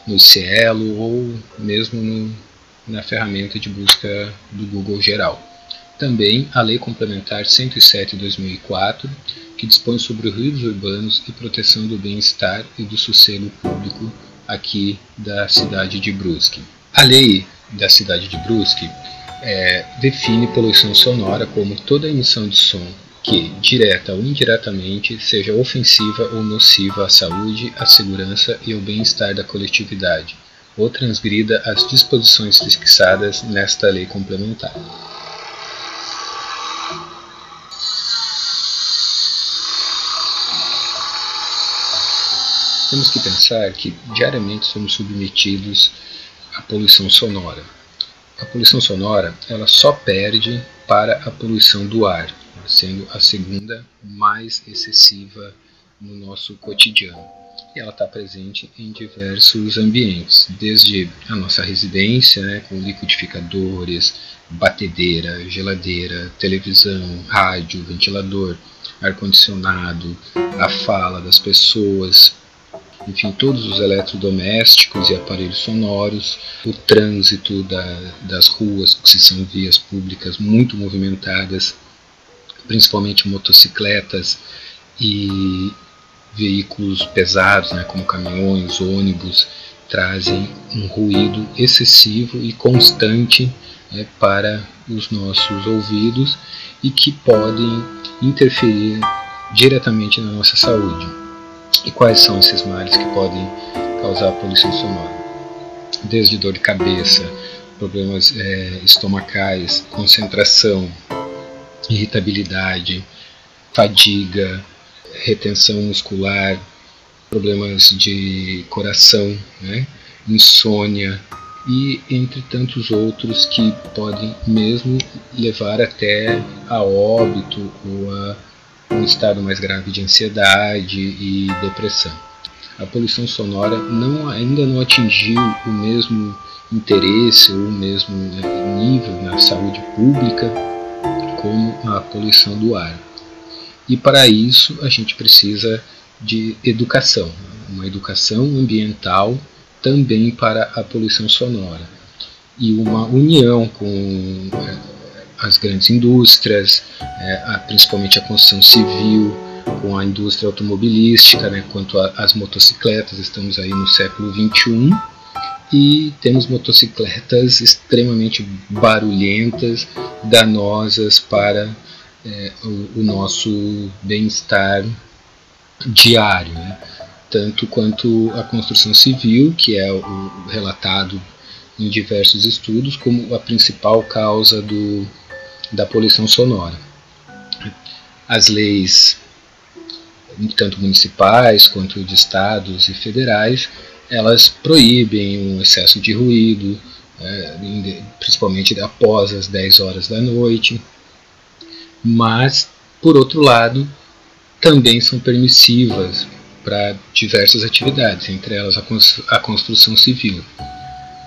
no Cielo ou mesmo no, na ferramenta de busca do Google geral. Também a Lei Complementar 107 de 2004, que dispõe sobre ruídos urbanos e proteção do bem-estar e do sossego público aqui da cidade de Brusque. A lei da cidade de Brusque é, define poluição sonora como toda emissão de som que, direta ou indiretamente, seja ofensiva ou nociva à saúde, à segurança e ao bem-estar da coletividade, ou transgrida as disposições fixadas nesta lei complementar. Temos que pensar que diariamente somos submetidos à poluição sonora a poluição sonora ela só perde para a poluição do ar, sendo a segunda mais excessiva no nosso cotidiano. E ela está presente em diversos ambientes, desde a nossa residência, né, com liquidificadores, batedeira, geladeira, televisão, rádio, ventilador, ar-condicionado, a fala das pessoas, enfim, todos os eletrodomésticos e aparelhos sonoros, o trânsito da, das ruas, que são vias públicas muito movimentadas, principalmente motocicletas e veículos pesados, né, como caminhões, ônibus, trazem um ruído excessivo e constante né, para os nossos ouvidos e que podem interferir diretamente na nossa saúde. E quais são esses males que podem causar poluição sonora? Desde dor de cabeça, problemas é, estomacais, concentração, irritabilidade, fadiga, retenção muscular, problemas de coração, né? insônia e entre tantos outros que podem mesmo levar até a óbito ou a um estado mais grave de ansiedade e depressão. A poluição sonora não, ainda não atingiu o mesmo interesse ou o mesmo né, nível na saúde pública como a poluição do ar. E para isso a gente precisa de educação, uma educação ambiental também para a poluição sonora e uma união com as grandes indústrias, é, principalmente a construção civil, com a indústria automobilística, né, quanto às motocicletas, estamos aí no século 21, e temos motocicletas extremamente barulhentas, danosas para é, o, o, nosso bem-estar diário, né? tanto quanto a construção civil, que é o relatado em diversos estudos como a principal causa do, da poluição sonora. As leis, tanto municipais quanto de estados e federais, elas proíbem o excesso de ruído, é, principalmente após as 10 horas da noite, mas, por outro lado, também são permissivas para diversas atividades, entre elas a construção civil,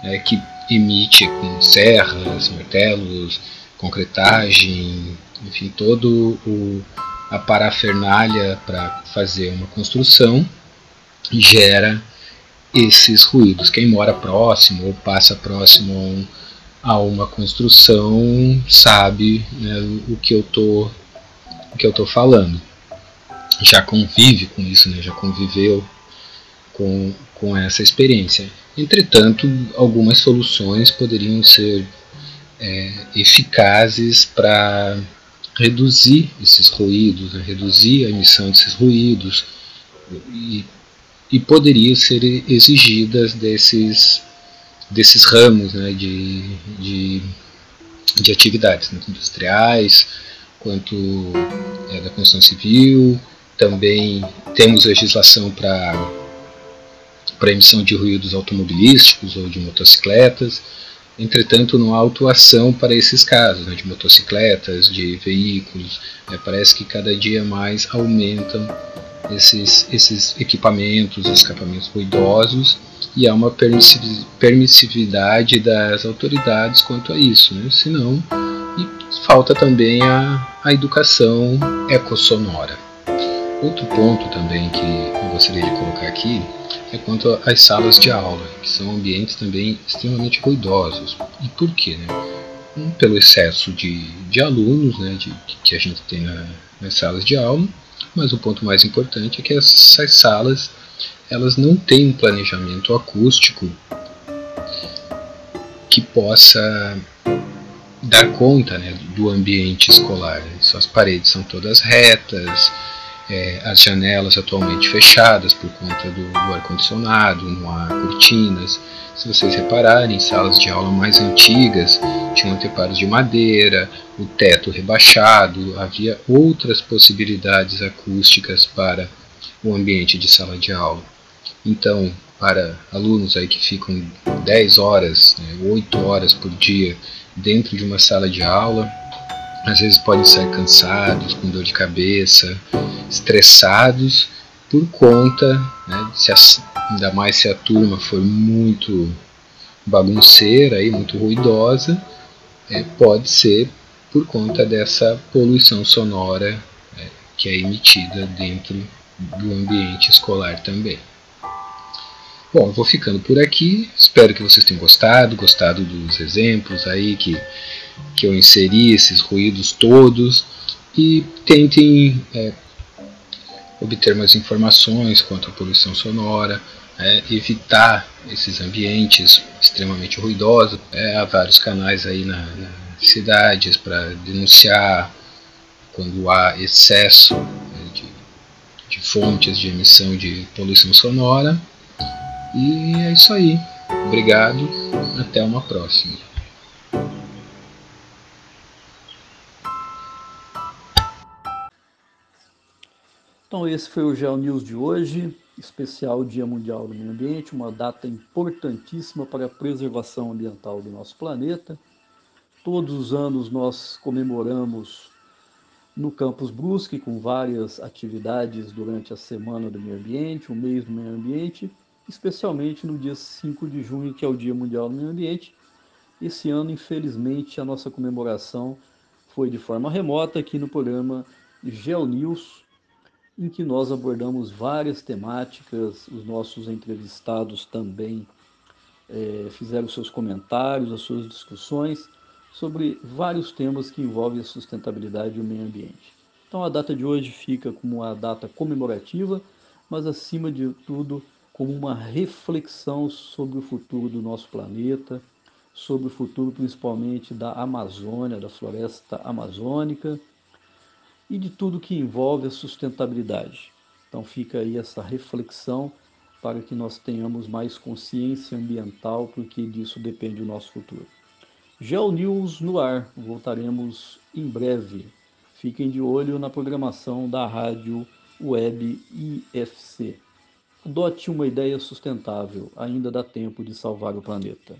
é, que emite com serras, martelos, concretagem, enfim, todo o, a parafernália para fazer uma construção gera esses ruídos. Quem mora próximo ou passa próximo a uma construção sabe né, o que eu tô o que eu tô falando. Já convive com isso, né, já conviveu com, com essa experiência. Entretanto, algumas soluções poderiam ser é, eficazes para reduzir esses ruídos, né, reduzir a emissão desses ruídos e e poderiam ser exigidas desses, desses ramos né, de, de, de atividades, tanto industriais quanto é, da construção civil. Também temos legislação para para emissão de ruídos automobilísticos ou de motocicletas. Entretanto, não há autuação para esses casos, né, de motocicletas, de veículos. É, parece que cada dia mais aumentam esses, esses equipamentos, escapamentos ruidosos, e há uma permissividade das autoridades quanto a isso, né? senão e falta também a, a educação ecossonora. Outro ponto também que eu gostaria de colocar aqui é quanto às salas de aula, que são ambientes também extremamente ruidosos. E por quê? Né? Um, pelo excesso de, de alunos né, de, que a gente tem na, nas salas de aula, mas o ponto mais importante é que essas salas elas não têm um planejamento acústico que possa dar conta né, do ambiente escolar. As paredes são todas retas, é, as janelas atualmente fechadas por conta do, do ar-condicionado, não há cortinas. Se vocês repararem, salas de aula mais antigas tinham anteparos de madeira, o teto rebaixado, havia outras possibilidades acústicas para o ambiente de sala de aula. Então, para alunos aí que ficam 10 horas, né, 8 horas por dia dentro de uma sala de aula, às vezes podem sair cansados, com dor de cabeça, estressados por conta, né, se ainda mais se a turma for muito bagunceira e muito ruidosa, é, pode ser por conta dessa poluição sonora é, que é emitida dentro do ambiente escolar também. Bom, vou ficando por aqui. Espero que vocês tenham gostado, gostado dos exemplos aí que, que eu inseri, esses ruídos todos, e tentem é, obter mais informações quanto à poluição sonora, é, evitar esses ambientes extremamente ruidosos. É, há vários canais aí na, nas cidades para denunciar quando há excesso né, de, de fontes de emissão de poluição sonora. E é isso aí. Obrigado. Até uma próxima. Então esse foi o Geo News de hoje, especial Dia Mundial do Meio Ambiente, uma data importantíssima para a preservação ambiental do nosso planeta. Todos os anos nós comemoramos no Campus Brusque com várias atividades durante a Semana do Meio Ambiente, o mês do meio ambiente, especialmente no dia 5 de junho, que é o Dia Mundial do Meio Ambiente. Esse ano, infelizmente, a nossa comemoração foi de forma remota aqui no programa GeoNews, em que nós abordamos várias temáticas, os nossos entrevistados também é, fizeram seus comentários, as suas discussões sobre vários temas que envolvem a sustentabilidade e o meio ambiente. Então a data de hoje fica como uma data comemorativa, mas acima de tudo como uma reflexão sobre o futuro do nosso planeta, sobre o futuro principalmente da Amazônia, da floresta amazônica e de tudo que envolve a sustentabilidade. Então fica aí essa reflexão para que nós tenhamos mais consciência ambiental, porque disso depende o nosso futuro. Geo News no ar, voltaremos em breve. Fiquem de olho na programação da rádio web IFC. Adote uma ideia sustentável, ainda dá tempo de salvar o planeta.